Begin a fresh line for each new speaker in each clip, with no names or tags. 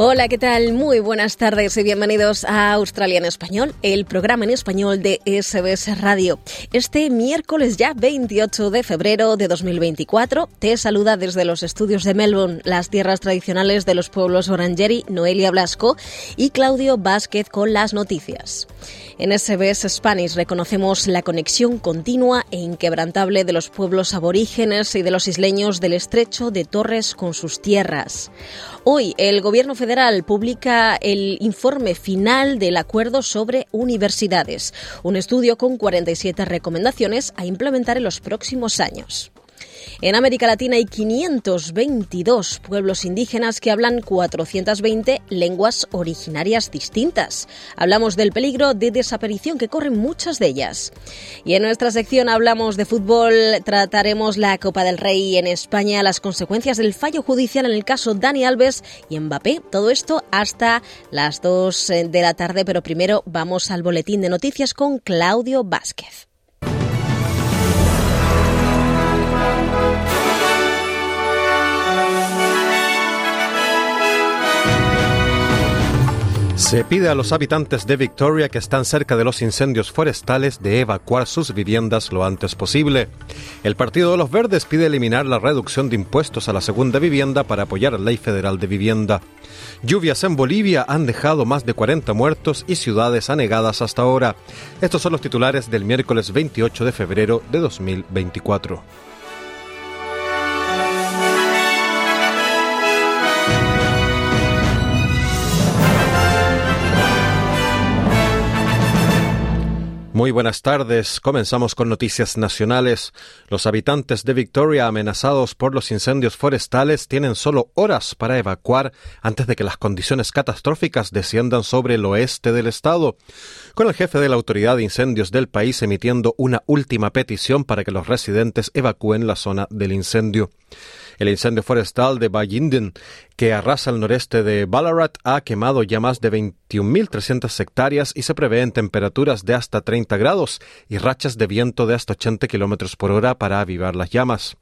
Hola, ¿qué tal? Muy buenas tardes y bienvenidos a Australia en Español, el programa en español de SBS Radio. Este miércoles ya 28 de febrero de 2024 te saluda desde los estudios de Melbourne, las tierras tradicionales de los pueblos Orangeri, Noelia Blasco y Claudio Vázquez con las noticias. En SBS Spanish reconocemos la conexión continua e inquebrantable de los pueblos aborígenes y de los isleños del estrecho de Torres con sus tierras. Hoy el Gobierno federal publica el informe final del acuerdo sobre universidades, un estudio con 47 recomendaciones a implementar en los próximos años. En América Latina hay 522 pueblos indígenas que hablan 420 lenguas originarias distintas. Hablamos del peligro de desaparición que corren muchas de ellas. Y en nuestra sección hablamos de fútbol, trataremos la Copa del Rey en España, las consecuencias del fallo judicial en el caso Dani Alves y Mbappé. Todo esto hasta las 2 de la tarde, pero primero vamos al boletín de noticias con Claudio Vázquez.
Se pide a los habitantes de Victoria que están cerca de los incendios forestales de evacuar sus viviendas lo antes posible. El Partido de los Verdes pide eliminar la reducción de impuestos a la segunda vivienda para apoyar la ley federal de vivienda. Lluvias en Bolivia han dejado más de 40 muertos y ciudades anegadas hasta ahora. Estos son los titulares del miércoles 28 de febrero de 2024. Muy buenas tardes. Comenzamos con noticias nacionales. Los habitantes de Victoria amenazados por los incendios forestales tienen solo horas para evacuar antes de que las condiciones catastróficas desciendan sobre el oeste del estado, con el jefe de la Autoridad de Incendios del país emitiendo una última petición para que los residentes evacúen la zona del incendio. El incendio forestal de Bayinden, que arrasa el noreste de Ballarat, ha quemado ya más de 21.300 hectáreas y se prevén temperaturas de hasta 30 grados y rachas de viento de hasta 80 kilómetros por hora para avivar las llamas.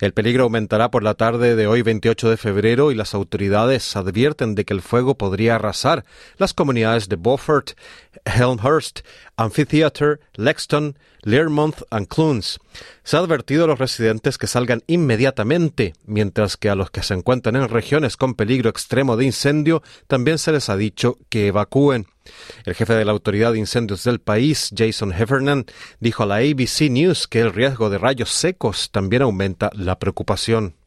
El peligro aumentará por la tarde de hoy 28 de febrero y las autoridades advierten de que el fuego podría arrasar las comunidades de Beaufort, Helmhurst, Amphitheatre, Lexton, Learmonth y Clunes. Se ha advertido a los residentes que salgan inmediatamente, mientras que a los que se encuentran en regiones con peligro extremo de incendio también se les ha dicho que evacúen. El jefe de la Autoridad de Incendios del país, Jason Heffernan, dijo a la ABC News que el riesgo de rayos secos también aumenta la preocupación.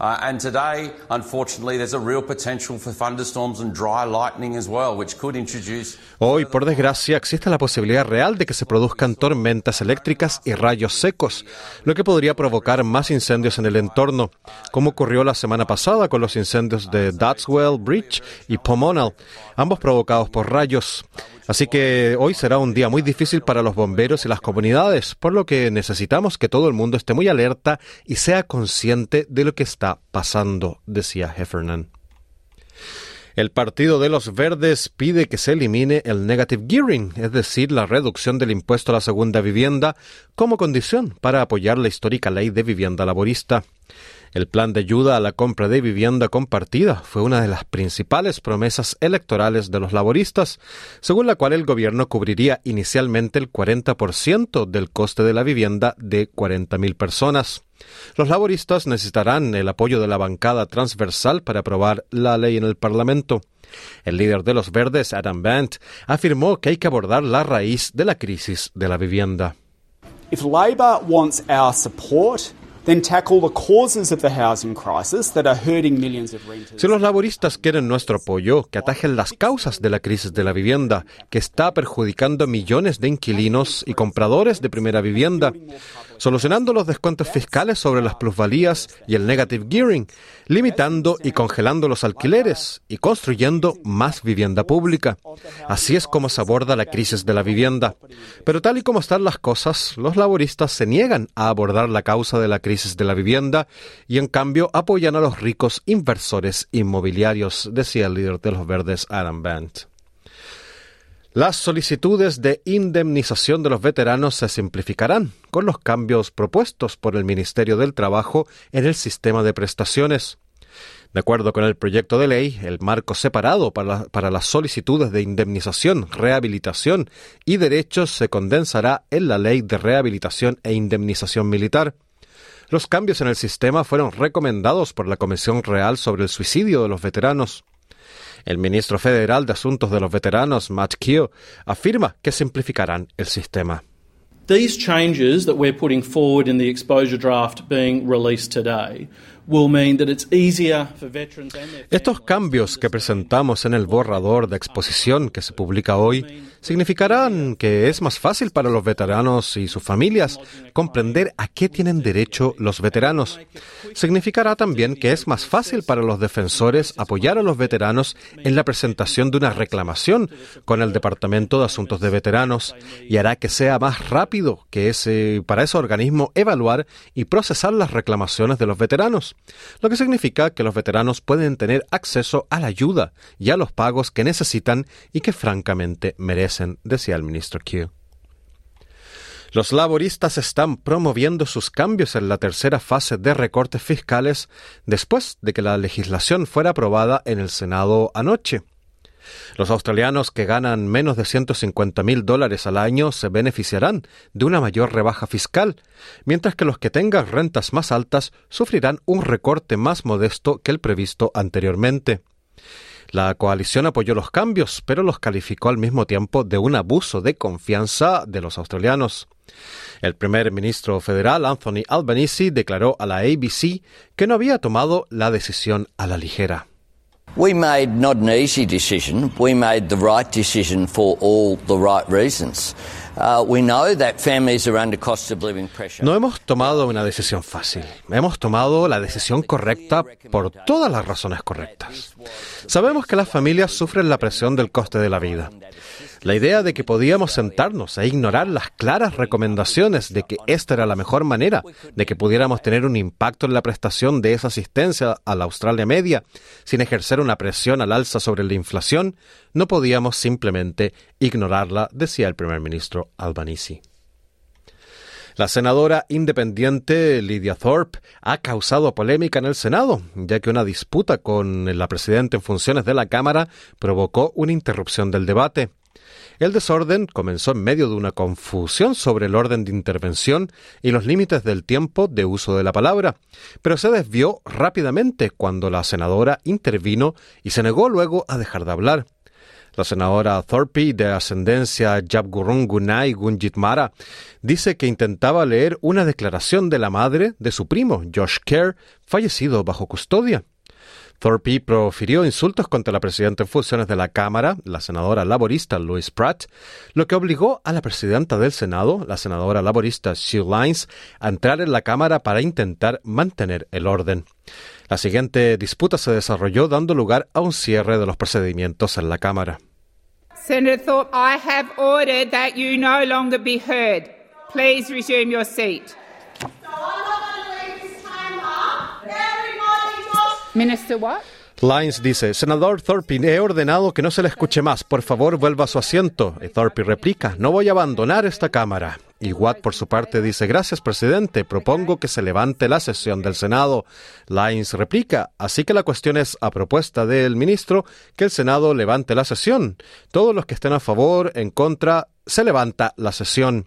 Uh, and today, unfortunately, there's a real potential for thunderstorms and dry lightning as well, which could introduce.
Hoy, por desgracia, existe la posibilidad real de que se produzcan tormentas eléctricas y rayos secos, lo que podría provocar más incendios en el entorno, como ocurrió la semana pasada con los incendios de Datswell Bridge y Pomonal, ambos provocados por rayos. Así que hoy será un día muy difícil para los bomberos y las comunidades, por lo que necesitamos que todo el mundo esté muy alerta y sea consciente de lo que está pasando, decía Heffernan. El Partido de los Verdes pide que se elimine el negative gearing, es decir, la reducción del impuesto a la segunda vivienda, como condición para apoyar la histórica ley de vivienda laborista. El plan de ayuda a la compra de vivienda compartida fue una de las principales promesas electorales de los laboristas, según la cual el gobierno cubriría inicialmente el 40% del coste de la vivienda de 40.000 personas. Los laboristas necesitarán el apoyo de la bancada transversal para aprobar la ley en el Parlamento. El líder de los verdes, Adam Bant, afirmó que hay que abordar la raíz de la crisis de la vivienda. Si los laboristas quieren nuestro apoyo, que atajen las causas de la crisis de la vivienda, que está perjudicando a millones de inquilinos y compradores de primera vivienda, solucionando los descuentos fiscales sobre las plusvalías y el negative gearing, limitando y congelando los alquileres y construyendo más vivienda pública. Así es como se aborda la crisis de la vivienda. Pero tal y como están las cosas, los laboristas se niegan a abordar la causa de la crisis de la vivienda y en cambio apoyan a los ricos inversores inmobiliarios, decía el líder de los verdes Adam Bent. Las solicitudes de indemnización de los veteranos se simplificarán con los cambios propuestos por el Ministerio del Trabajo en el sistema de prestaciones. De acuerdo con el proyecto de ley, el marco separado para, las solicitudes de indemnización, rehabilitación y derechos se condensará en la Ley de Rehabilitación e Indemnización Militar. Los cambios en el sistema fueron recomendados por la Comisión Real sobre el Suicidio de los Veteranos. El ministro federal de Asuntos de los Veteranos, Matt Keogh, afirma que simplificarán el sistema.
These changes that we're putting forward in the exposure draft being released today
estos cambios que presentamos en el borrador de exposición que se publica hoy significarán que es más fácil para los veteranos y sus familias comprender a qué tienen derecho los veteranos. Significará también que es más fácil para los defensores apoyar a los veteranos en la presentación de una reclamación con el Departamento de Asuntos de Veteranos y hará que sea más rápido que ese, para ese organismo evaluar y procesar las reclamaciones de los veteranos lo que significa que los veteranos pueden tener acceso a la ayuda y a los pagos que necesitan y que francamente merecen, decía el ministro Q. Los laboristas están promoviendo sus cambios en la tercera fase de recortes fiscales después de que la legislación fuera aprobada en el Senado anoche. Los australianos que ganan menos de 150 mil dólares al año se beneficiarán de una mayor rebaja fiscal, mientras que los que tengan rentas más altas sufrirán un recorte más modesto que el previsto anteriormente. La coalición apoyó los cambios, pero los calificó al mismo tiempo de un abuso de confianza de los australianos. El primer ministro federal, Anthony Albanese, declaró a la ABC que no había tomado la decisión a la ligera.
We made not an easy decision. We made the right decision for all the right reasons.
No hemos tomado una decisión fácil. Hemos tomado la decisión correcta por todas las razones correctas. Sabemos que las familias sufren la presión del coste de la vida. La idea de que podíamos sentarnos e ignorar las claras recomendaciones de que esta era la mejor manera de que pudiéramos tener un impacto en la prestación de esa asistencia a la Australia media sin ejercer una presión al alza sobre la inflación, no podíamos simplemente ignorarla, decía el primer ministro Albanese. La senadora independiente Lydia Thorpe ha causado polémica en el Senado, ya que una disputa con la presidenta en funciones de la Cámara provocó una interrupción del debate. El desorden comenzó en medio de una confusión sobre el orden de intervención y los límites del tiempo de uso de la palabra, pero se desvió rápidamente cuando la senadora intervino y se negó luego a dejar de hablar. La senadora Thorpe, de ascendencia Yabgurung Gunai Gunjitmara, dice que intentaba leer una declaración de la madre de su primo, Josh Kerr, fallecido bajo custodia. Thorpe profirió insultos contra la presidenta en funciones de la Cámara, la senadora laborista Louise Pratt, lo que obligó a la presidenta del Senado, la senadora laborista Sue Lines, a entrar en la Cámara para intentar mantener el orden. La siguiente disputa se desarrolló dando lugar a un cierre de los procedimientos en la Cámara.
Senator Thorpe, I have ordered that you no longer be heard. Please resume your seat. Minister what?
Lines dice, Senador Thorpe, he ordenado que no se le escuche más. Por favor, vuelva a su asiento. Y Thorpe replica, no voy a abandonar esta Cámara. Y Watt, por su parte, dice, gracias, presidente. Propongo que se levante la sesión del Senado. Lines replica, así que la cuestión es, a propuesta del ministro, que el Senado levante la sesión. Todos los que estén a favor, en contra, se levanta la sesión.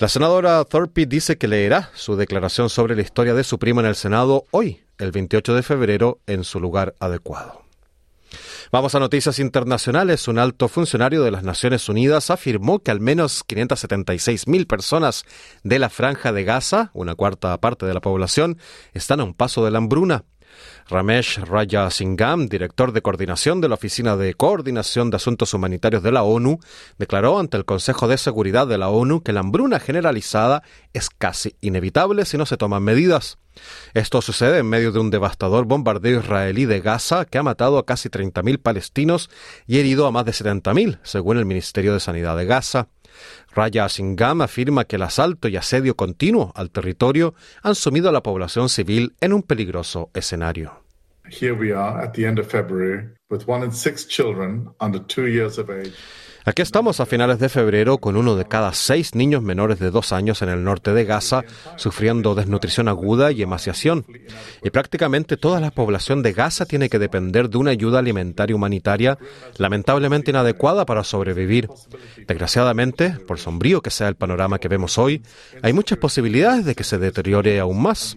La senadora Thorpe dice que leerá su declaración sobre la historia de su primo en el Senado hoy, el 28 de febrero, en su lugar adecuado. Vamos a noticias internacionales. Un alto funcionario de las Naciones Unidas afirmó que al menos 576.000 personas de la franja de Gaza, una cuarta parte de la población, están a un paso de la hambruna. Ramesh Rajasingam, director de coordinación de la Oficina de Coordinación de Asuntos Humanitarios de la ONU, declaró ante el Consejo de Seguridad de la ONU que la hambruna generalizada es casi inevitable si no se toman medidas. Esto sucede en medio de un devastador bombardeo israelí de Gaza que ha matado a casi 30.000 palestinos y herido a más de 70.000, según el Ministerio de Sanidad de Gaza. Raya Asingam afirma que el asalto y asedio continuo al territorio han sumido a la población civil en un peligroso escenario.
Here we are at the end of February with one in six children under two years of age
Aquí estamos a finales de febrero con uno de cada seis niños menores de dos años en el norte de Gaza sufriendo desnutrición aguda y emaciación. Y prácticamente toda la población de Gaza tiene que depender de una ayuda alimentaria humanitaria lamentablemente inadecuada para sobrevivir. Desgraciadamente, por sombrío que sea el panorama que vemos hoy, hay muchas posibilidades de que se deteriore aún más.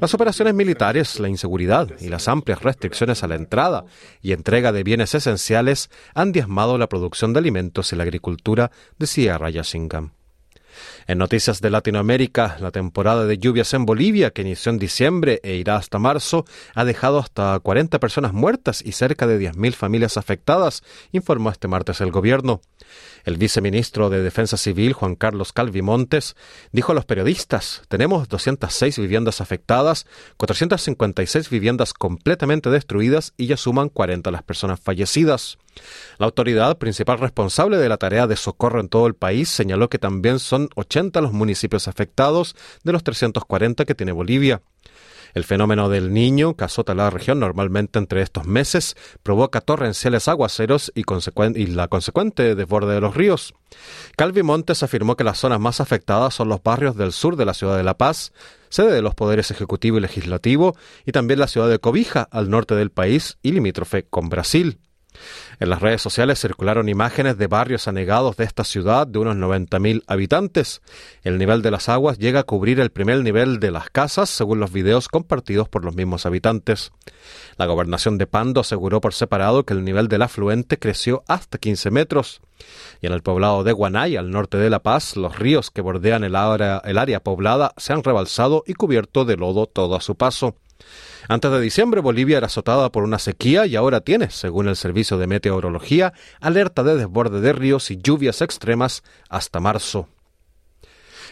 Las operaciones militares, la inseguridad y las amplias restricciones a la entrada y entrega de bienes esenciales han diezmado la producción de alimentos y la agricultura, decía Raya Singham. En noticias de Latinoamérica, la temporada de lluvias en Bolivia, que inició en diciembre e irá hasta marzo, ha dejado hasta 40 personas muertas y cerca de 10.000 familias afectadas, informó este martes el gobierno. El viceministro de Defensa Civil, Juan Carlos Calvimontes, dijo a los periodistas, tenemos 206 viviendas afectadas, 456 viviendas completamente destruidas y ya suman 40 las personas fallecidas. La autoridad principal responsable de la tarea de socorro en todo el país señaló que también son 80 los municipios afectados de los 340 que tiene Bolivia. El fenómeno del niño, que azota la región normalmente entre estos meses, provoca torrenciales aguaceros y, y la consecuente desborde de los ríos. Calvi Montes afirmó que las zonas más afectadas son los barrios del sur de la ciudad de La Paz, sede de los poderes ejecutivo y legislativo, y también la ciudad de Cobija, al norte del país y limítrofe con Brasil. En las redes sociales circularon imágenes de barrios anegados de esta ciudad de unos 90.000 habitantes. El nivel de las aguas llega a cubrir el primer nivel de las casas, según los videos compartidos por los mismos habitantes. La gobernación de Pando aseguró por separado que el nivel del afluente creció hasta 15 metros. Y en el poblado de Guanay, al norte de La Paz, los ríos que bordean el área, el área poblada se han rebalsado y cubierto de lodo todo a su paso. Antes de diciembre, Bolivia era azotada por una sequía y ahora tiene, según el Servicio de Meteorología, alerta de desborde de ríos y lluvias extremas hasta marzo.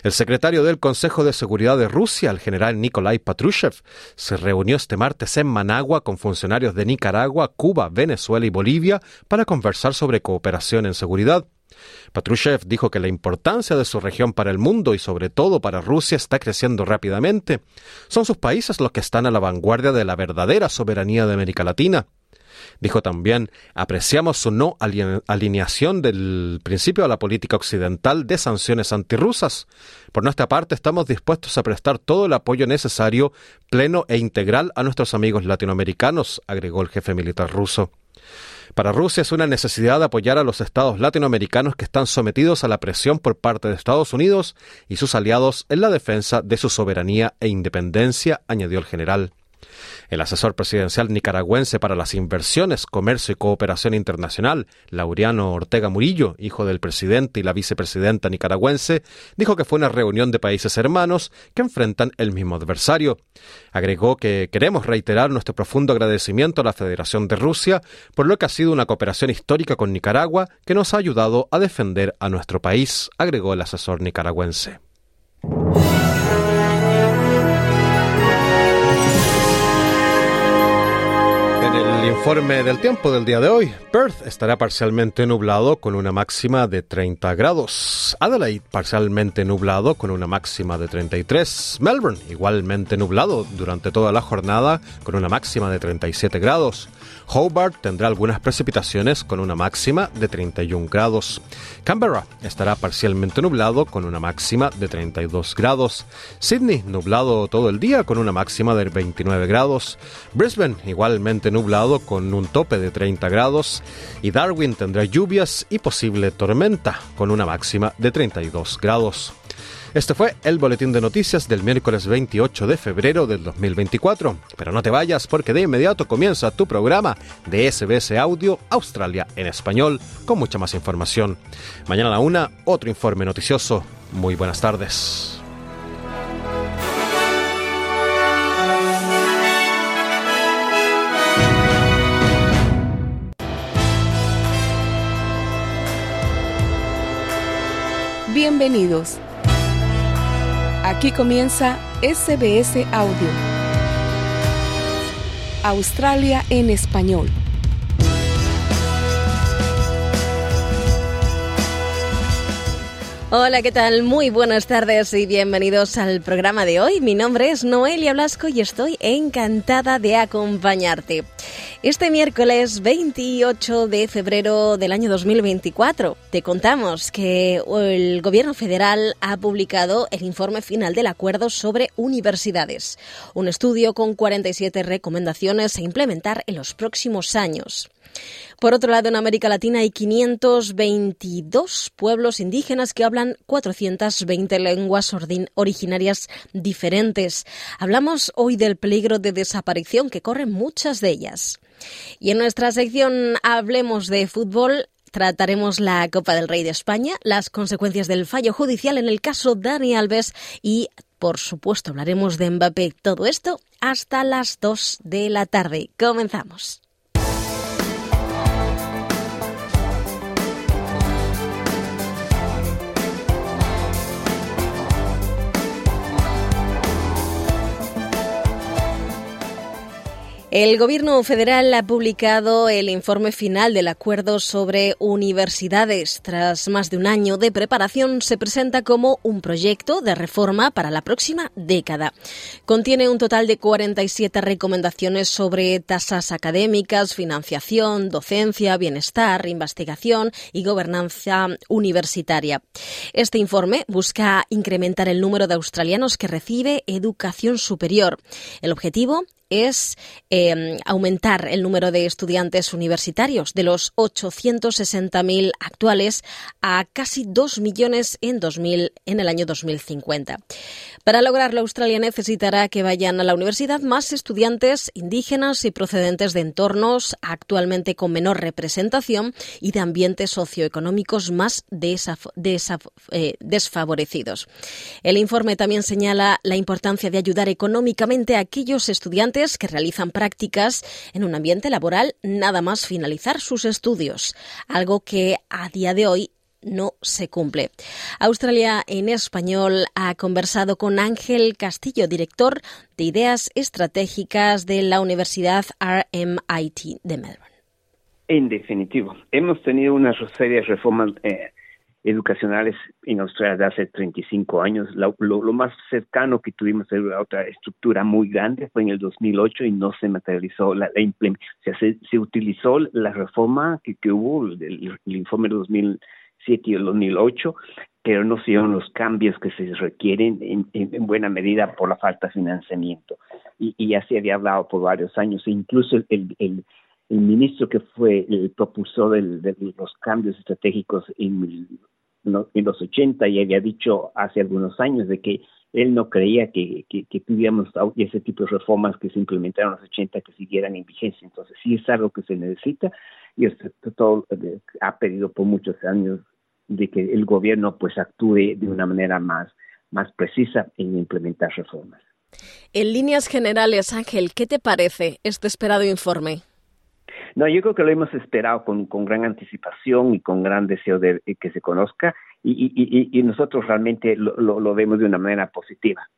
El secretario del Consejo de Seguridad de Rusia, el general Nikolai Patrushev, se reunió este martes en Managua con funcionarios de Nicaragua, Cuba, Venezuela y Bolivia para conversar sobre cooperación en seguridad. Patrushev dijo que la importancia de su región para el mundo y sobre todo para Rusia está creciendo rápidamente. Son sus países los que están a la vanguardia de la verdadera soberanía de América Latina. Dijo también, apreciamos su no alineación del principio a la política occidental de sanciones antirrusas. Por nuestra parte, estamos dispuestos a prestar todo el apoyo necesario, pleno e integral a nuestros amigos latinoamericanos, agregó el jefe militar ruso. Para Rusia es una necesidad apoyar a los estados latinoamericanos que están sometidos a la presión por parte de Estados Unidos y sus aliados en la defensa de su soberanía e independencia, añadió el general. El asesor presidencial nicaragüense para las inversiones, comercio y cooperación internacional, Laureano Ortega Murillo, hijo del presidente y la vicepresidenta nicaragüense, dijo que fue una reunión de países hermanos que enfrentan el mismo adversario. Agregó que queremos reiterar nuestro profundo agradecimiento a la Federación de Rusia por lo que ha sido una cooperación histórica con Nicaragua que nos ha ayudado a defender a nuestro país, agregó el asesor nicaragüense. Informe del tiempo del día de hoy. Perth estará parcialmente nublado con una máxima de 30 grados. Adelaide parcialmente nublado con una máxima de 33. Melbourne igualmente nublado durante toda la jornada con una máxima de 37 grados. Hobart tendrá algunas precipitaciones con una máxima de 31 grados. Canberra estará parcialmente nublado con una máxima de 32 grados. Sydney nublado todo el día con una máxima de 29 grados. Brisbane igualmente nublado con un tope de 30 grados. Y Darwin tendrá lluvias y posible tormenta con una máxima de 32 grados. Este fue el boletín de noticias del miércoles 28 de febrero del 2024. Pero no te vayas porque de inmediato comienza tu programa de SBS Audio Australia en español con mucha más información. Mañana a la una, otro informe noticioso. Muy buenas tardes.
Bienvenidos. Aquí comienza SBS Audio. Australia en español.
Hola, ¿qué tal? Muy buenas tardes y bienvenidos al programa de hoy. Mi nombre es Noelia Blasco y estoy encantada de acompañarte. Este miércoles 28 de febrero del año 2024 te contamos que el Gobierno federal ha publicado el informe final del acuerdo sobre universidades, un estudio con 47 recomendaciones a implementar en los próximos años. Por otro lado, en América Latina hay 522 pueblos indígenas que hablan 420 lenguas originarias diferentes. Hablamos hoy del peligro de desaparición que corren muchas de ellas. Y en nuestra sección Hablemos de fútbol, Trataremos la Copa del Rey de España, las consecuencias del fallo judicial en el caso Dani Alves y, por supuesto, hablaremos de Mbappé. Todo esto hasta las 2 de la tarde. Comenzamos. El Gobierno federal ha publicado el informe final del acuerdo sobre universidades. Tras más de un año de preparación, se presenta como un proyecto de reforma para la próxima década. Contiene un total de 47 recomendaciones sobre tasas académicas, financiación, docencia, bienestar, investigación y gobernanza universitaria. Este informe busca incrementar el número de australianos que recibe educación superior. El objetivo es em, aumentar el número de estudiantes universitarios de los 860.000 actuales a casi 2 millones en, 2000, en el año 2050. Para lograrlo, Australia necesitará que vayan a la universidad más estudiantes indígenas y procedentes de entornos actualmente con menor representación y de ambientes socioeconómicos más eh, desfavorecidos. El informe también señala la importancia de ayudar económicamente a aquellos estudiantes que realizan prácticas en un ambiente laboral nada más finalizar sus estudios, algo que a día de hoy no se cumple. Australia en español ha conversado con Ángel Castillo, director de ideas estratégicas de la Universidad RMIT de Melbourne.
En definitivo, hemos tenido unas serias reformas eh, educacionales en Australia de hace 35 años. Lo, lo, más cercano que tuvimos a otra estructura muy grande fue en el 2008 y no se materializó la, la se, se, utilizó la reforma que, que hubo, el, informe del 2007 y el 2008, pero no se dieron los cambios que se requieren en, en, en buena medida por la falta de financiamiento. Y, y, ya se había hablado por varios años, e incluso el, el el ministro que fue el propulsor de los cambios estratégicos en en los 80 y había dicho hace algunos años de que él no creía que, que, tuviéramos ese tipo de reformas que se implementaron en los 80 que siguieran en vigencia. Entonces, sí es algo que se necesita y todo eh, ha pedido por muchos años de que el gobierno pues actúe de una manera más, más precisa en implementar reformas.
En líneas generales, Ángel, ¿qué te parece este esperado informe?
No, yo creo que lo hemos esperado con, con gran anticipación y con gran deseo de, que se conozca y, y, y nosotros realmente lo, lo, vemos de una manera positiva.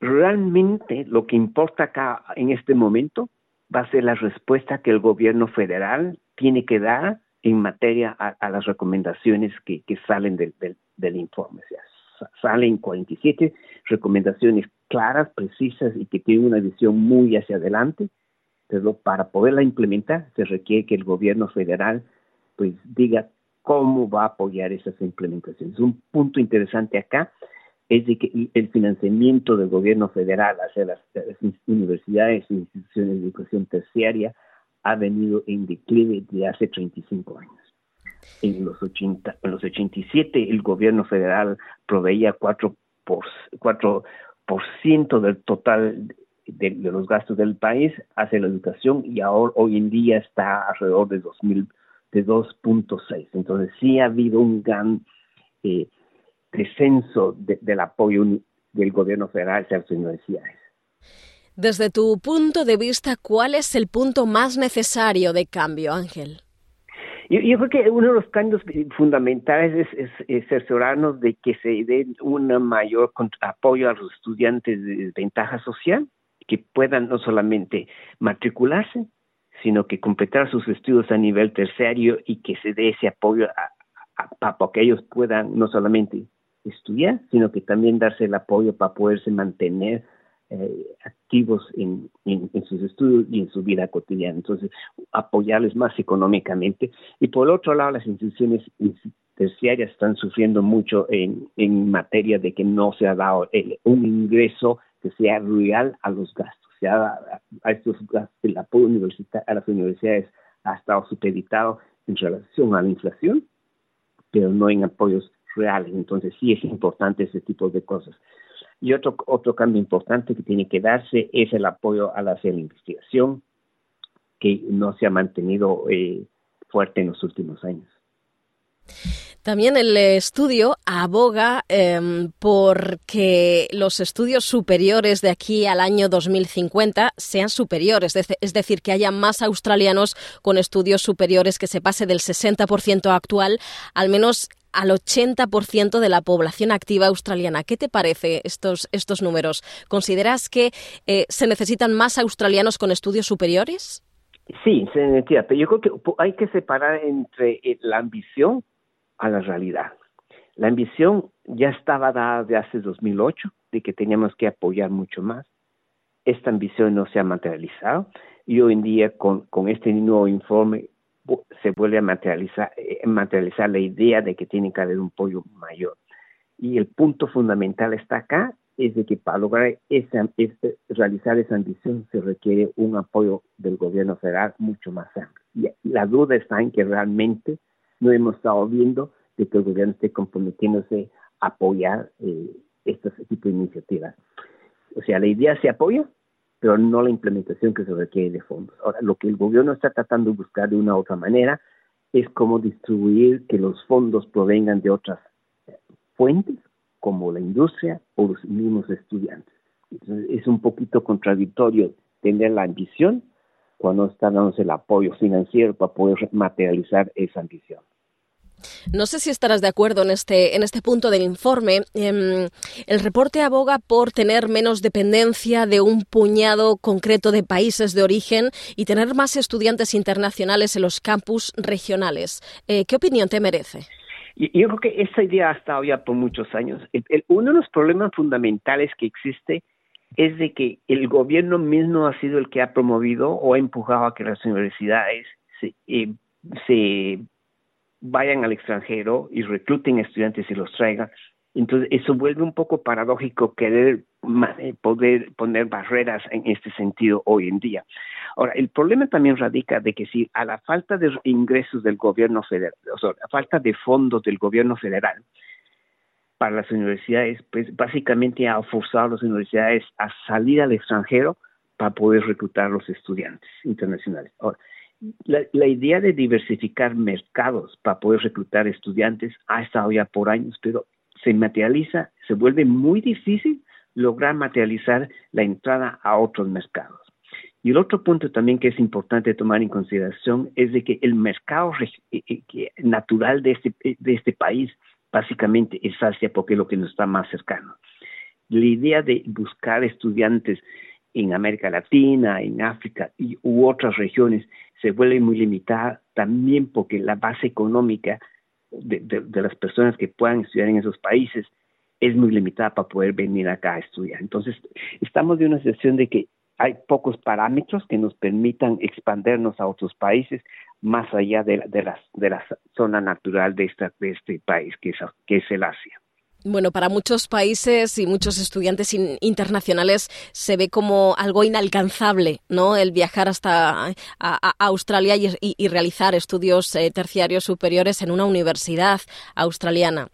Realmente lo que importa acá en este momento va a ser la respuesta que el gobierno federal tiene que dar en materia a, las recomendaciones que, que salen del, del, del informe. O sea, salen 47 recomendaciones claras, precisas y que tienen una visión muy hacia adelante pero para poderla implementar se requiere que el gobierno federal pues diga cómo va a apoyar esas implementaciones. Un punto interesante acá es de que el financiamiento del gobierno federal hacia las, las universidades e instituciones de educación terciaria ha venido en declive desde hace 35 años. En los, 80, en los 87 el gobierno federal proveía 4%, por, 4 del total de, de, los gastos del país hacia la educación y ahora hoy en día está alrededor de 2000 de 2.6. Entonces sí ha habido un gran eh, descenso de, del apoyo del gobierno federal hacia las universidades.
Desde tu punto de vista, ¿cuál es el punto más necesario de cambio, Ángel?
Yo, yo, creo que uno de los cambios fundamentales es, es, cerciorarnos de que se dé un mayor apoyo a los estudiantes de ventaja social, que puedan no solamente matricularse, sino que completar sus estudios a nivel terciario y que se dé ese apoyo para que ellos puedan no solamente estudiar, sino que también darse el apoyo para poderse mantener eh, activos en, sus estudios y en su vida cotidiana. Entonces, apoyarles más económicamente. Y por el otro lado, las instituciones terciarias están sufriendo mucho en, materia de que no se ha dado un ingreso que sea real a los gastos. Se ha, a estos gastos, el apoyo a las universidades ha estado supeditado en relación a la inflación, pero no en apoyos reales. Entonces, sí es importante ese tipo de cosas. Y otro, otro cambio importante que tiene que darse es el apoyo a la investigación, que no se ha mantenido eh, fuerte en los últimos años.
También el estudio aboga eh, por que los estudios superiores de aquí al año 2050 sean superiores, es decir, que haya más australianos con estudios superiores, que se pase del 60% actual al menos al 80% de la población activa australiana. ¿Qué te parece estos, estos números? ¿Consideras que eh, se necesitan más australianos con estudios superiores?
Sí, se necesita, pero yo creo que hay que separar entre eh, la ambición a la realidad. La ambición ya estaba dada de hace 2008, de que teníamos que apoyar mucho más. Esta ambición no se ha materializado y hoy en día con, con este nuevo informe se vuelve a materializar, eh, materializar la idea de que tiene que haber un apoyo mayor. Y el punto fundamental está acá, es de que para lograr esa, realizar esa ambición se requiere un apoyo del gobierno federal mucho más amplio. Y la duda está en que realmente no hemos estado viendo de que el gobierno esté comprometiéndose a apoyar eh, este tipo de iniciativas. O sea, la idea se apoya, pero no la implementación que se requiere de fondos. Ahora, lo que el gobierno está tratando de buscar de una u otra manera es cómo distribuir que los fondos provengan de otras eh, fuentes, como la industria o los mismos estudiantes. Entonces, es un poquito contradictorio tener la ambición cuando está dándose el apoyo financiero para poder materializar esa ambición.
No sé si estarás de acuerdo en este, en este punto del informe. Em, el reporte aboga por tener menos dependencia de un puñado concreto de países de origen y tener más estudiantes internacionales en los campus regionales. Eh, ¿Qué opinión te merece?
Yo creo que esa idea ha estado ya por muchos años. uno de los problemas fundamentales que existe es de que el gobierno mismo ha sido el que ha promovido o ha empujado a que las universidades se, eh, se vayan al extranjero y recluten estudiantes y los traigan. Entonces, eso vuelve un poco paradójico querer eh, poder poner barreras en este sentido hoy en día. Ahora, el problema también radica de que si a la falta de ingresos del gobierno federal, o sea, a falta de fondos del gobierno federal para las universidades, pues básicamente ha forzado a las universidades a salir al extranjero para poder reclutar a los estudiantes internacionales. Ahora, la, idea de diversificar mercados para poder reclutar estudiantes ha estado ya por años, pero se materializa, se vuelve muy difícil lograr materializar la entrada a otros mercados. Y el otro punto también que es importante tomar en consideración es de que el mercado eh, eh, natural de este, de este país básicamente es Asia porque es lo que nos está más cercano. La idea de buscar estudiantes en América Latina, en África y, u otras regiones se vuelve muy limitada también porque la base económica de, las personas que puedan estudiar en esos países es muy limitada para poder venir acá a estudiar. Entonces, estamos en una situación de que hay pocos parámetros que nos permitan expandernos a otros países más allá de, de, la, de la zona natural de, esta, de este país, que es el Asia.
Bueno, para muchos países y muchos estudiantes internacionales se ve como algo inalcanzable, ¿no? El viajar hasta Australia y, realizar estudios eh, terciarios superiores en una universidad australiana.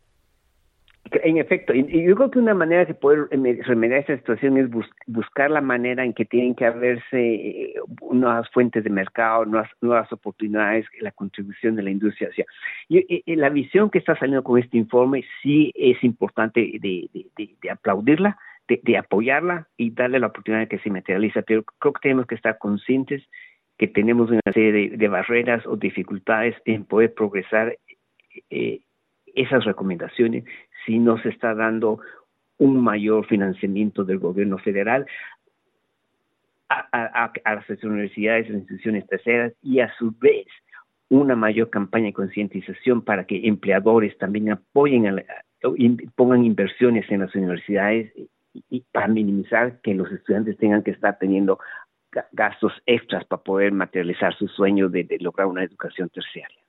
En efecto, y yo creo que una manera de poder remediar esta situación es buscar la manera en que tienen que haberse eh, nuevas fuentes de mercado, nuevas, nuevas oportunidades, la contribución de la industria. O sea, y, la visión que está saliendo con este informe sí es importante de, de, aplaudirla, de, apoyarla y darle la oportunidad de que se materialice, pero creo que tenemos que estar conscientes que tenemos una serie de, barreras o dificultades en poder progresar eh, esas recomendaciones si no se está dando un mayor financiamiento del gobierno federal a, las universidades y instituciones terceras y a su vez una mayor campaña de concientización para que empleadores también apoyen, pongan inversiones en las universidades y, para minimizar que los estudiantes tengan que estar teniendo gastos extras para poder materializar su sueño de lograr una educación terciaria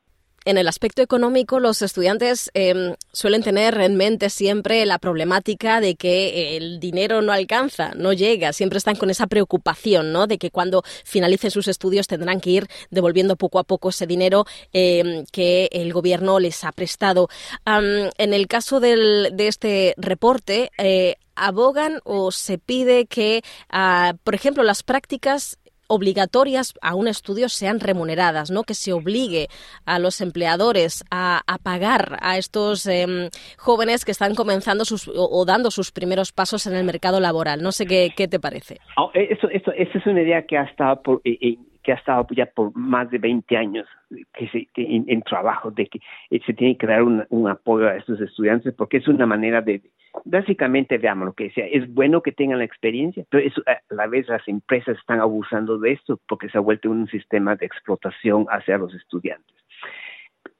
en el aspecto económico, los estudiantes em, suelen tener en mente siempre la problemática de que el dinero no alcanza, no llega. Siempre están con esa preocupación, ¿no? De que cuando finalicen sus estudios tendrán que ir devolviendo poco a poco ese dinero em, que el gobierno les ha prestado. en el caso del, de este reporte, eh, abogan o se pide que, ah, por ejemplo, las prácticas obligatorias a un estudio sean remuneradas, ¿no? Que se obligue a los empleadores a, pagar a estos em, jóvenes que están comenzando sus, o, dando sus primeros pasos en el mercado laboral. No sé qué, qué te parece.
Oh, es una idea que ha estado por, eh, eh, que ha estado ya por más de 20 años que se, en, trabajo, de que se tiene que dar un, un, apoyo a estos estudiantes, porque es una manera de, básicamente, veamos lo que decía, es bueno que tengan la experiencia, pero a la vez las empresas están abusando de esto porque se ha vuelto un sistema de explotación hacia los estudiantes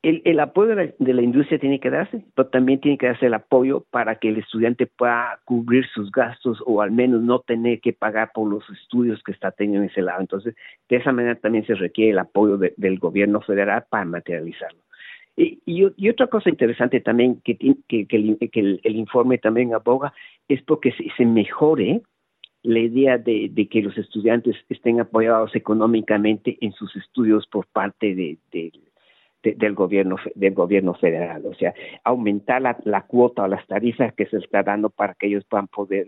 el, apoyo de la, industria tiene que darse, pero también tiene que darse el apoyo para que el estudiante pueda cubrir sus gastos o al menos no tener que pagar por los estudios que está teniendo en ese lado. Entonces, de esa manera también se requiere el apoyo del gobierno federal para materializarlo. Y, otra cosa interesante también que, que, el, informe también aboga es porque se, mejore la idea de, que los estudiantes estén apoyados económicamente en sus estudios por parte de, de del gobierno del gobierno federal, o sea, aumentar la, cuota o las tarifas que se está dando para que ellos puedan poder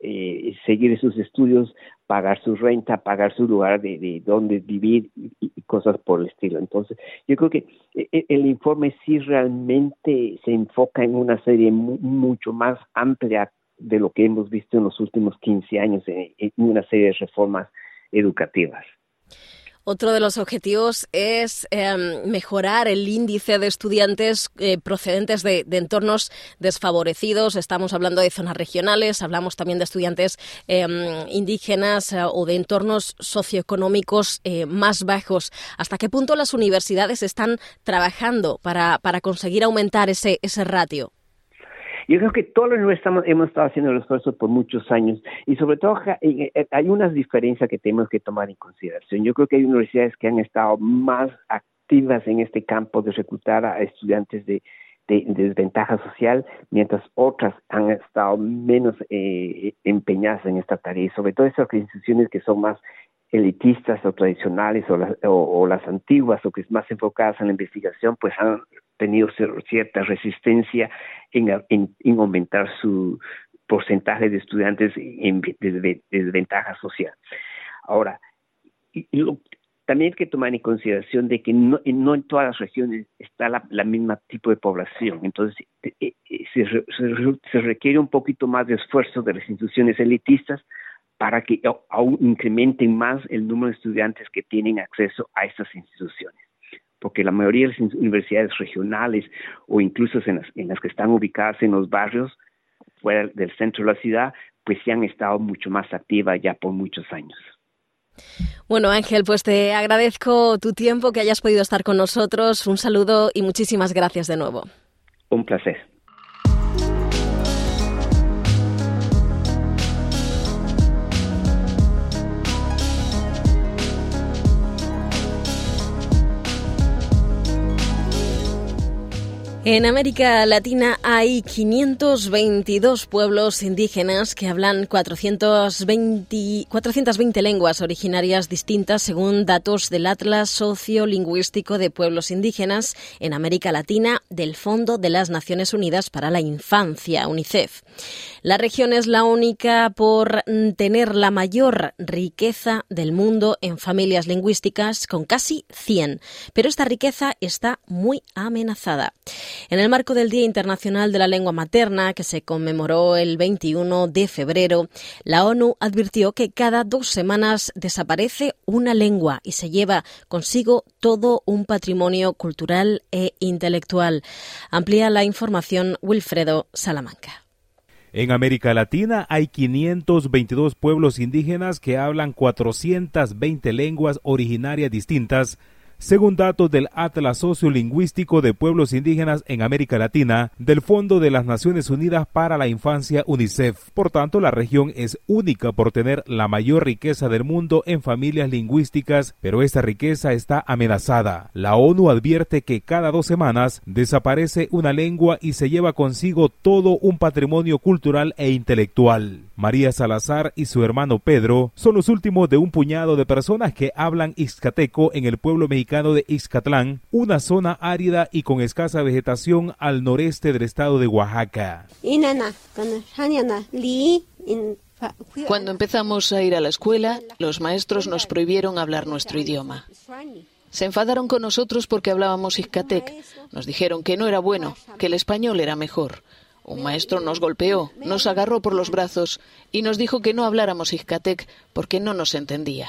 eh, seguir sus estudios, pagar su renta, pagar su lugar de, de donde vivir y, cosas por el estilo. Entonces, yo creo que e, e, el, informe sí realmente se enfoca en una serie mucho más amplia de lo que hemos visto en los últimos 15 años en una serie de reformas educativas.
Otro de los objetivos es em, mejorar el índice de estudiantes eh, procedentes de, entornos desfavorecidos. Estamos hablando de zonas regionales, hablamos también de estudiantes em, indígenas eh, o de entornos socioeconómicos eh, más bajos. ¿Hasta qué punto las universidades están trabajando para, para conseguir aumentar ese, ese ratio?
Yo creo que todos los estamos, hemos estado haciendo el esfuerzo por muchos años y sobre todo eh, eh, hay unas diferencias que tenemos que tomar en consideración. Yo creo que hay universidades que han estado más activas en este campo de reclutar a estudiantes de, desventaja social, mientras otras han estado menos eh, empeñadas en esta tarea, y sobre todo esas instituciones que son más elitistas o tradicionales o las, o las antiguas o que es más enfocadas en la investigación, pues han tenido cierta resistencia en, aumentar su porcentaje de estudiantes en desventaja social. Ahora, también hay que tomar en consideración de que no, en todas las regiones está la, misma tipo de población. Entonces, eh, eh, se, requiere un poquito más de esfuerzo de las instituciones elitistas para que aún incrementen más el número de estudiantes que tienen acceso a estas instituciones porque la mayoría de las universidades regionales o incluso en las, que están ubicadas en los barrios fuera del centro de la ciudad, pues sí han estado mucho más activas ya por muchos años.
Bueno, Ángel, pues te agradezco tu tiempo, que hayas podido estar con nosotros. Un saludo y muchísimas gracias de nuevo.
Un placer.
En América Latina hay 522 pueblos indígenas que hablan 420, 420 lenguas originarias distintas según datos del Atlas Sociolingüístico de Pueblos Indígenas en América Latina del Fondo de las Naciones Unidas para la Infancia, UNICEF. La región es la única por tener la mayor riqueza del mundo en familias lingüísticas, con casi 100. Pero esta riqueza está muy amenazada. En el marco del Día Internacional de la Lengua Materna, que se conmemoró el 21 de febrero, la ONU advirtió que cada dos semanas desaparece una lengua y se lleva consigo todo un patrimonio cultural e intelectual. Amplía la información Wilfredo Salamanca.
En América Latina hay 522 pueblos indígenas que hablan 420 lenguas originarias distintas según datos del Atlas Sociolingüístico de Pueblos Indígenas en América Latina del Fondo de las Naciones Unidas para la Infancia UNICEF. Por tanto, la región es única por tener la mayor riqueza del mundo en familias lingüísticas, pero esta riqueza está amenazada. La ONU advierte que cada dos semanas desaparece una lengua y se lleva consigo todo un patrimonio cultural e intelectual. María Salazar y su hermano Pedro son los últimos de un puñado de personas que hablan ixcateco en el pueblo mexicano de Ixcatlán, una zona árida y con escasa vegetación al noreste del estado de Oaxaca.
Cuando empezamos a ir a la escuela, los maestros nos prohibieron hablar nuestro idioma. Se enfadaron con nosotros porque hablábamos Ixcatec. Nos dijeron que no era bueno, que el español era mejor. Un maestro nos golpeó, nos agarró por los brazos y nos dijo que no habláramos Ixcatec porque no nos entendía.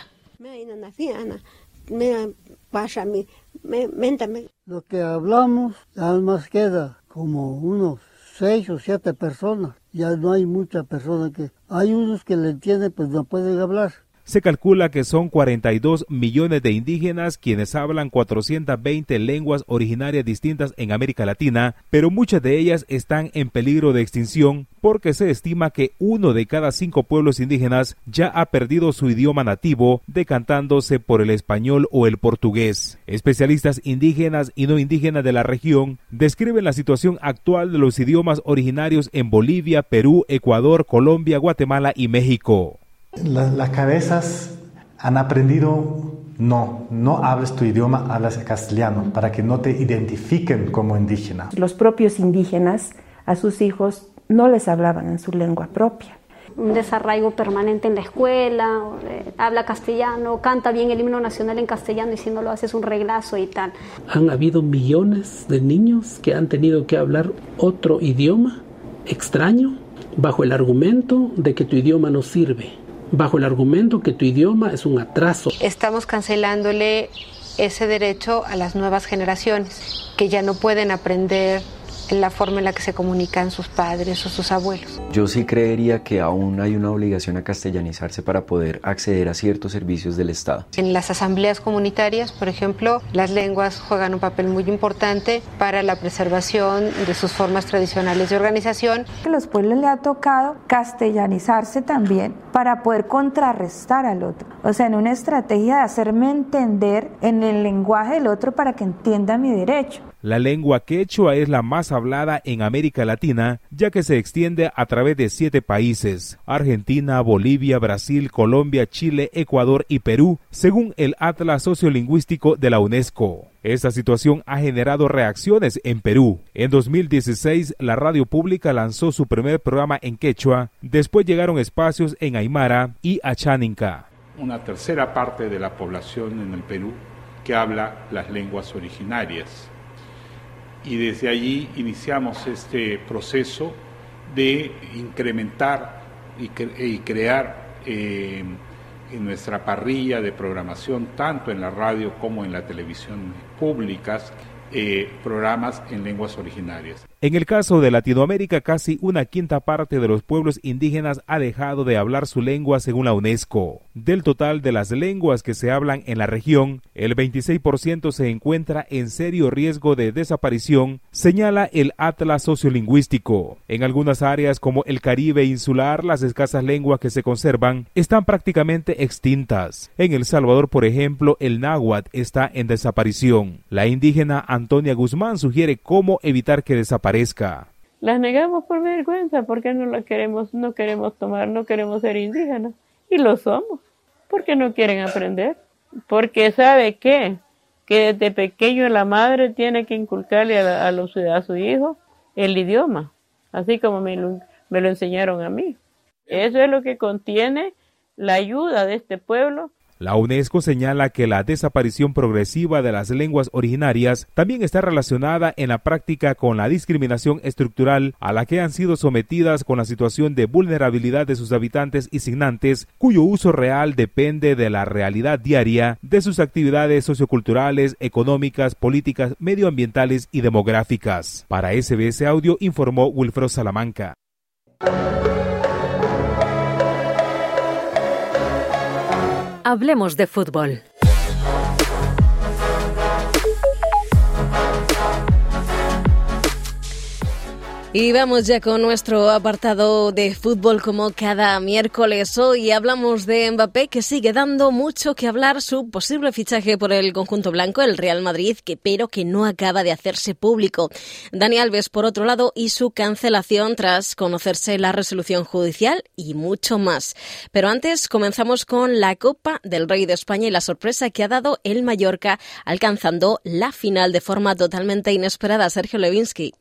Lo que hablamos, nada más queda como unos seis o siete personas. Ya no hay muchas personas que... Hay unos que le entienden, pues no pueden hablar.
Se calcula que son 42 millones de indígenas quienes hablan 420 lenguas originarias distintas en América Latina, pero muchas de ellas están en peligro de extinción porque se estima que uno de cada cinco pueblos indígenas ya ha perdido su idioma nativo, decantándose por el español o el portugués. Especialistas indígenas y no indígenas de la región describen la situación actual de los idiomas originarios en Bolivia, Perú, Ecuador, Colombia, Guatemala y México
las cabezas han aprendido, no, no hables tu idioma, hablas castellano, para que no te identifiquen como indígena.
Los propios indígenas a sus hijos no les hablaban en su lengua propia.
Un desarraigo permanente en la escuela, eh, habla castellano, canta bien el himno nacional en castellano y si no lo haces un reglazo y tal.
Han habido millones de niños que han tenido que hablar otro idioma extraño bajo el argumento de que tu idioma no sirve bajo el argumento que tu idioma es un atraso.
Estamos cancelándole ese derecho a las nuevas generaciones que ya no pueden aprender en la forma en la que se comunican sus padres o sus abuelos.
Yo sí creería que aún hay una obligación a castellanizarse para poder acceder a ciertos servicios del Estado.
En las asambleas comunitarias, por ejemplo, las lenguas juegan un papel muy importante para la preservación de sus formas tradicionales de organización.
A los pueblos le ha tocado castellanizarse también para poder contrarrestar al otro. O sea, en una estrategia de hacerme entender en el lenguaje del otro para que entienda mi derecho.
La lengua quechua es la más hablada en América Latina, ya que se extiende a través de siete países, Argentina, Bolivia, Brasil, Colombia, Chile, Ecuador y Perú, según el Atlas Sociolingüístico de la UNESCO. Esta situación ha generado reacciones en Perú. En 2016, la radio pública lanzó su primer programa en quechua, después llegaron espacios en Aymara y Achaninca.
Una tercera parte de la población en el Perú que habla las lenguas originarias y desde allí iniciamos este proceso de incrementar y, crear eh, en nuestra parrilla de programación, tanto en la radio como en la televisión públicas, eh, programas en lenguas originarias.
En el caso de Latinoamérica, casi una quinta parte de los pueblos indígenas ha dejado de hablar su lengua según la UNESCO. Del total de las lenguas que se hablan en la región, el 26% se encuentra en serio riesgo de desaparición, señala el Atlas Sociolingüístico. En algunas áreas como el Caribe insular, las escasas lenguas que se conservan están prácticamente extintas. En El Salvador, por ejemplo, el náhuatl está en desaparición. La indígena Antonia Guzmán sugiere cómo evitar que desaparezca
las negamos por vergüenza, porque no las queremos, no queremos tomar, no queremos ser indígenas. Y lo somos, porque no quieren aprender. Porque sabe qué? Que desde pequeño la madre tiene que inculcarle a, los, a su hijo el idioma. Así como me, me lo enseñaron a mí. Eso es lo que contiene la ayuda de este pueblo
la UNESCO señala que la desaparición progresiva de las lenguas originarias también está relacionada en la práctica con la discriminación estructural a la que han sido sometidas con la situación de vulnerabilidad de sus habitantes y signantes, cuyo uso real depende de la realidad diaria de sus actividades socioculturales, económicas, políticas, medioambientales y demográficas. Para SBS Audio informó Wilfredo Salamanca.
Hablemos de fútbol.
Y vamos ya con nuestro apartado de fútbol como cada miércoles. Hoy hablamos de Mbappé que sigue dando mucho que hablar su posible fichaje por el conjunto blanco, el Real Madrid, que pero que no acaba de hacerse público. Dani Alves, por otro lado, y su cancelación tras conocerse la resolución judicial y mucho más. Pero antes comenzamos con la Copa del Rey de España y la sorpresa que ha dado el Mallorca alcanzando la final de forma totalmente inesperada. Sergio Levinsky.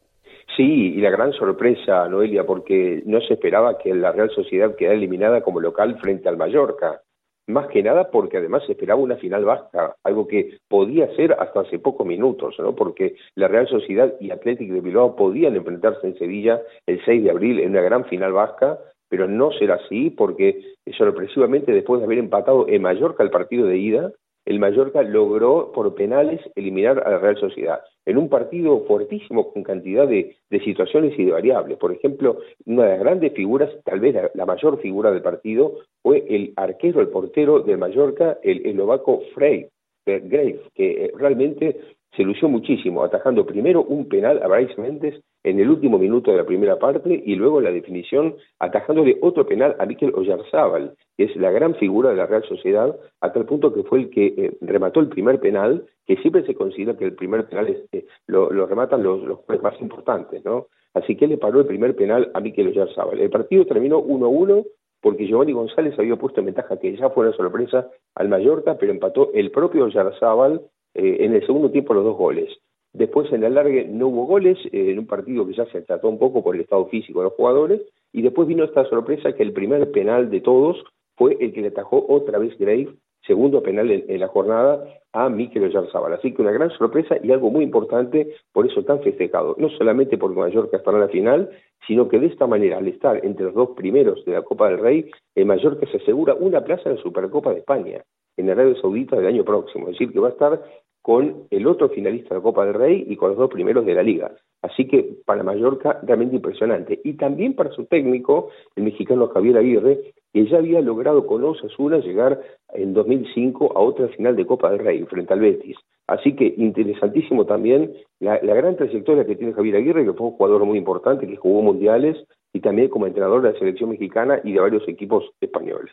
Sí, y la gran sorpresa, Noelia, porque no se esperaba que la Real Sociedad quedara eliminada como local frente al Mallorca. Más que nada porque además se esperaba una final vasca, algo que podía ser hasta hace pocos minutos, ¿no? Porque la Real Sociedad y Atlético de Bilbao podían enfrentarse en Sevilla el 6 de abril en una gran final vasca, pero no será así porque sorpresivamente después de haber empatado en Mallorca el partido de ida, el Mallorca logró por penales eliminar a la Real Sociedad en un partido fuertísimo con cantidad de, situaciones y de variables. Por ejemplo, una de las grandes figuras, tal vez la, mayor figura del partido, fue el arquero, el portero de Mallorca, el eslovaco Frey, Grave, que eh, realmente se lució muchísimo, atajando primero un penal a Bryce Méndez en el último minuto de la primera parte y luego la definición atajándole otro penal a Mikel Oyarzábal, que es la gran figura de la Real Sociedad, a tal punto que fue el que eh, remató el primer penal, que siempre se considera que el primer penal eh, lo, rematan los, los más importantes, ¿no? Así que le paró el primer penal a Mikel Oyarzábal. El partido terminó 1-1 porque Giovanni González había puesto en ventaja que ya fue una sorpresa al Mallorca, pero empató el propio Oyarzábal eh, en el segundo tiempo los dos goles. Después en el alargue no hubo goles, eh, en un partido que ya se trató un poco por el estado físico de los jugadores, y después vino esta sorpresa que el primer penal de todos fue el que le atajó otra vez Grave, segundo penal en, la jornada, a Mikel Oyarzabal. Así que una gran sorpresa y algo muy importante, por eso tan festejado, no solamente por Mallorca estará en la final, sino que de esta manera, al estar entre los dos primeros de la Copa del Rey, el Mallorca se asegura una plaza en la Supercopa de España, en Arabia Saudita del año próximo, es decir, que va a estar con el otro finalista de la Copa del Rey y con los dos primeros de la liga. Así que para Mallorca realmente impresionante. Y también para su técnico, el mexicano Javier Aguirre, que ya había logrado con Osasuna llegar en 2005 a otra final de Copa del Rey frente al Betis. Así que interesantísimo también la, la gran trayectoria que tiene Javier Aguirre, que fue un jugador muy importante, que jugó mundiales y también como entrenador de la selección mexicana y de varios equipos españoles.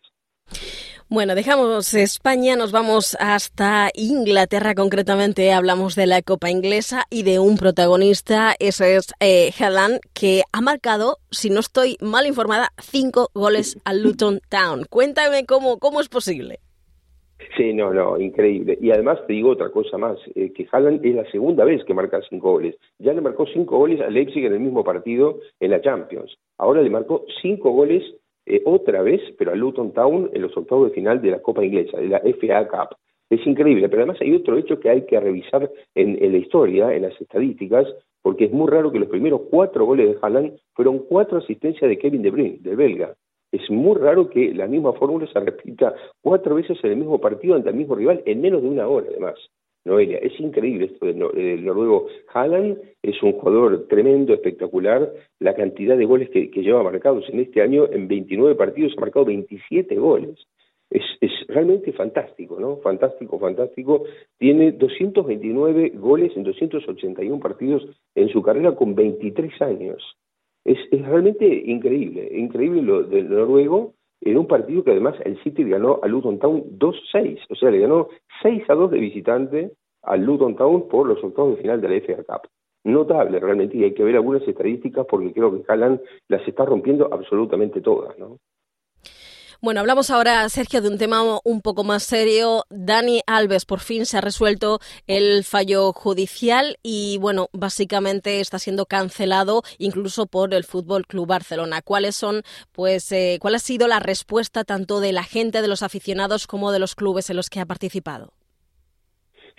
Bueno, dejamos España, nos vamos hasta Inglaterra, concretamente hablamos de la Copa Inglesa y de un protagonista, ese es eh, que ha marcado, si no estoy mal informada, cinco goles al Luton Town. Cuéntame cómo, cómo es posible.
Sí, no, no, increíble. Y además te digo otra cosa más, eh, que Haaland es la segunda vez que marca cinco goles. Ya le marcó cinco goles a Leipzig en el mismo partido en la Champions. Ahora le marcó cinco goles eh, otra vez, pero a Luton Town en los octavos de final de la Copa Inglesa, de la FA Cup. Es increíble, pero además hay otro hecho que hay que revisar en, la historia, en las estadísticas, porque es muy raro que los primeros cuatro goles de Haaland fueron cuatro asistencias de Kevin De Bruyne, del belga. Es muy raro que la misma fórmula se repita cuatro veces en el mismo partido ante el mismo rival en menos de una hora, además. Noelia. Es increíble esto del, noruego. Haaland es un jugador tremendo, espectacular. La cantidad de goles que, lleva marcados en este año, en 29 partidos ha marcado 27 goles. Es, realmente fantástico, ¿no? Fantástico, fantástico. Tiene 229 goles en 281 partidos en su carrera con 23 años. Es realmente increíble, increíble lo del noruego en un partido que además el City ganó a Luton Town 2-6, o sea, le ganó 6 a 2 de visitante al Luton Town por los octavos de final de la FA Cup. Notable realmente, y hay que ver algunas estadísticas porque creo que Haaland las está rompiendo absolutamente todas, ¿no?
Bueno, hablamos ahora, Sergio, de un tema un poco más serio. Dani Alves, por fin se ha resuelto el fallo judicial y, bueno, básicamente está siendo cancelado incluso por el Fútbol Club Barcelona. ¿Cuáles son, pues, eh, cuál ha sido la respuesta tanto de la gente, de los aficionados, como de los clubes en los que ha participado?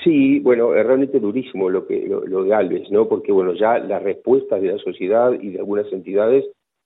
Sí, bueno, es realmente durísimo lo que lo, de Alves, ¿no? Porque bueno, ya la respuesta de la sociedad y de algunas entidades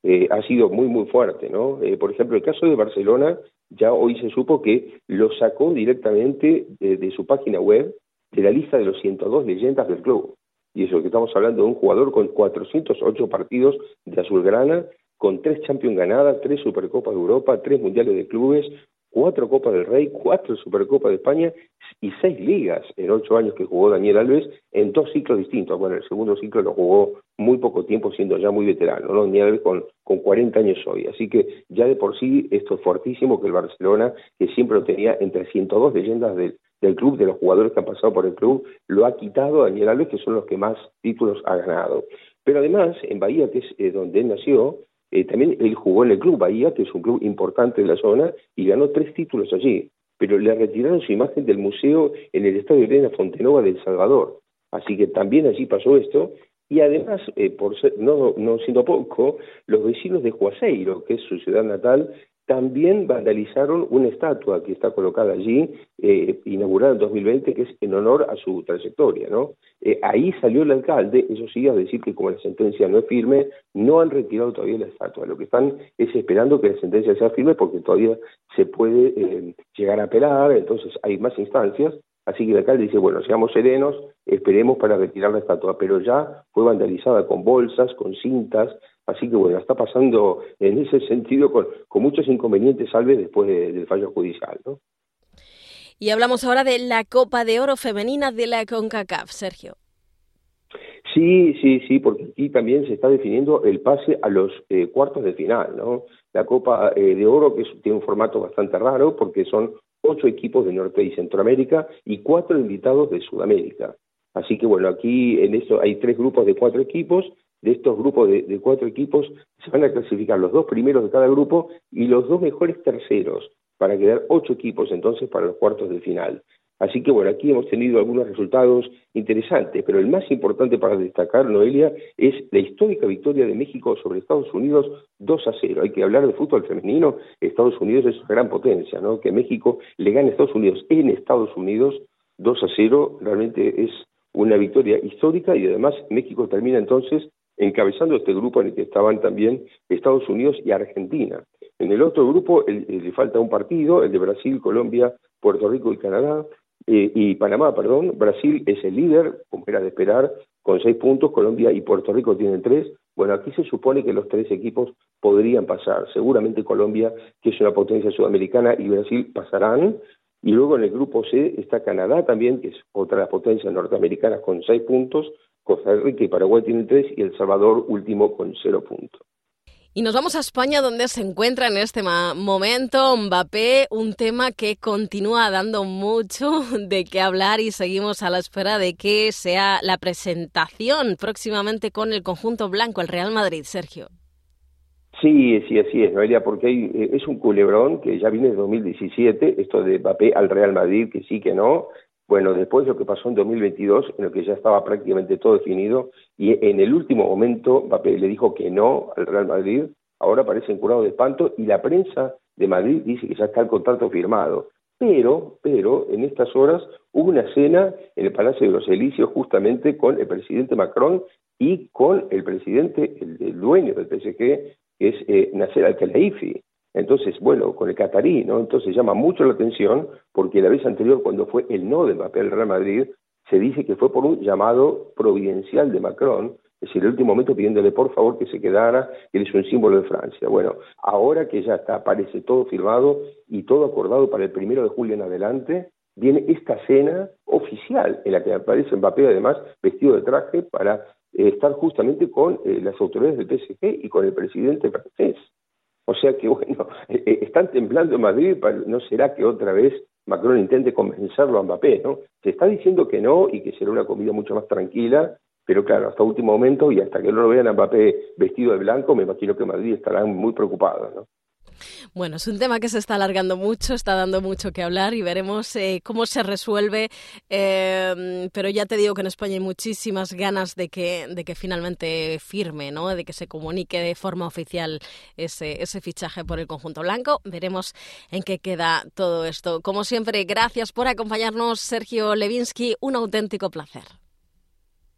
eh, ha sido muy muy fuerte, ¿no? Eh, por ejemplo, el caso de Barcelona ya hoy se supo que lo sacó directamente de, su página web de la lista de los 102 leyendas del club. Y eso que estamos hablando de un jugador con 408 partidos de azulgrana, con tres Champions ganadas, tres Supercopas de Europa, tres Mundiales de Clubes, cuatro Copas del Rey, cuatro Supercopas de España y seis ligas en ocho años que jugó Daniel Alves en dos ciclos distintos. Bueno, el segundo ciclo lo jugó muy poco tiempo siendo ya muy veterano, ¿no? Daniel Alves con, con 40 años hoy. Así que ya de por sí esto es fuertísimo que el Barcelona, que siempre lo tenía entre 102 leyendas del, del club, de los jugadores que han pasado por el club, lo ha quitado a Daniel Alves, que son los que más títulos ha ganado. Pero además, en Bahía, que es eh, donde él nació, eh, también él jugó en el Club Bahía, que es un club importante de la zona, y ganó tres títulos allí. Pero le retiraron su imagen del museo en el Estadio Elena Fontenova de El Salvador. Así que también allí pasó esto. Y además, eh, por ser, no, siendo poco, los vecinos de Juazeiro, que es su ciudad natal, también vandalizaron una estatua que está colocada allí, eh, inaugurada en 2020, que es en honor a su trayectoria. ¿no? Eh, ahí salió el alcalde, eso sí, a decir que como la sentencia no es firme, no han retirado todavía la estatua. Lo que están es esperando que la sentencia sea firme porque todavía se puede eh, llegar a apelar, entonces hay más instancias. Así que el alcalde dice, bueno, seamos serenos, esperemos para retirar la estatua, pero ya fue vandalizada con bolsas, con cintas, Así que bueno, está pasando en ese sentido con, muchos inconvenientes, salve después del fallo judicial. ¿no?
Y hablamos ahora de la Copa de Oro Femenina de la CONCACAF, Sergio.
Sí, sí, sí, porque aquí también se está definiendo el pase a los eh, cuartos de final, ¿no? La Copa eh, de Oro, que tiene un formato bastante raro, porque son ocho equipos de Norte y Centroamérica y cuatro invitados de Sudamérica. Así que bueno, aquí en esto hay tres grupos de cuatro equipos de estos grupos de, cuatro equipos se van a clasificar los dos primeros de cada grupo y los dos mejores terceros para quedar ocho equipos entonces para los cuartos de final. Así que bueno, aquí hemos tenido algunos resultados interesantes, pero el más importante para destacar, Noelia, es la histórica victoria de México sobre Estados Unidos 2 a 0. Hay que hablar de fútbol femenino, Estados Unidos es una gran potencia, ¿no? Que México le gane a Estados Unidos en Estados Unidos 2 a 0 realmente es una victoria histórica y además México termina entonces encabezando este grupo en el que estaban también Estados Unidos y Argentina. En el otro grupo le falta un partido, el de Brasil, Colombia, Puerto Rico y Canadá, eh, y Panamá, perdón. Brasil es el líder, como era de esperar, con seis puntos, Colombia y Puerto Rico tienen tres. Bueno, aquí se supone que los tres equipos podrían pasar. Seguramente Colombia, que es una potencia sudamericana, y Brasil pasarán. Y luego en el grupo C está Canadá también, que es otra potencias norteamericanas con seis puntos, Costa Rica y Paraguay tienen tres y El Salvador último con cero puntos.
Y nos vamos a España, donde se encuentra en este momento Mbappé, un tema que continúa dando mucho de qué hablar y seguimos a la espera de que sea la presentación próximamente con el conjunto blanco, el Real Madrid, Sergio.
Sí, sí, así es, Noelia, porque eh, es un culebrón que ya viene de 2017, esto de Mbappé al Real Madrid, que sí, que no, bueno, después lo que pasó en 2022, en el que ya estaba prácticamente todo definido, y en el último momento Mbappé le dijo que no al Real Madrid, ahora parecen curados de espanto, y la prensa de Madrid dice que ya está el contrato firmado. Pero, pero, en estas horas hubo una cena en el Palacio de los Elíseos justamente con el presidente Macron y con el presidente, el, dueño del PSG, que es eh, Nasser Al-Khelaifi. Entonces, bueno, con el catarí, ¿no? Entonces llama mucho la atención porque la vez anterior, cuando fue el no del papel Real Madrid, se dice que fue por un llamado providencial de Macron, es decir, el último momento pidiéndole por favor que se quedara, que él es un símbolo de Francia. Bueno, ahora que ya está, parece todo firmado y todo acordado para el primero de julio en adelante, viene esta cena oficial en la que aparece Mbappé además vestido de traje para eh, estar justamente con eh, las autoridades del PSG y con el presidente francés. O sea que, bueno, eh, están temblando en Madrid, ¿no será que otra vez Macron intente convencerlo a Mbappé, ¿no? Se está diciendo que no y que será una comida mucho más tranquila, pero claro, hasta último momento y hasta que no lo vean a Mbappé vestido de blanco, me imagino que Madrid estarán muy preocupados, ¿no?
Bueno, es un tema que se está alargando mucho, está dando mucho que hablar y veremos eh, cómo se resuelve. Eh, pero ya te digo que en España hay muchísimas ganas de que, de que finalmente firme, ¿no? de que se comunique de forma oficial ese, ese fichaje por el conjunto blanco. Veremos en qué queda todo esto. Como siempre, gracias por acompañarnos, Sergio Levinsky. Un auténtico placer.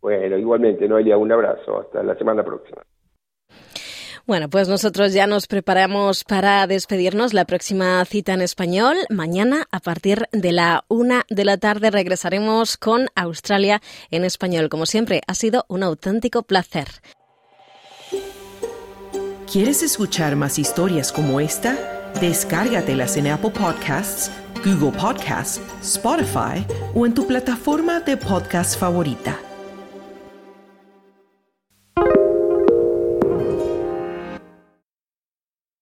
Bueno, igualmente, Noelia, un abrazo. Hasta la semana próxima.
Bueno, pues nosotros ya nos preparamos para despedirnos. La próxima cita en español, mañana a partir de la una de la tarde regresaremos con Australia en español. Como siempre, ha sido un auténtico placer.
¿Quieres escuchar más historias como esta? Descárgatelas en Apple Podcasts, Google Podcasts, Spotify o en tu plataforma de podcast favorita.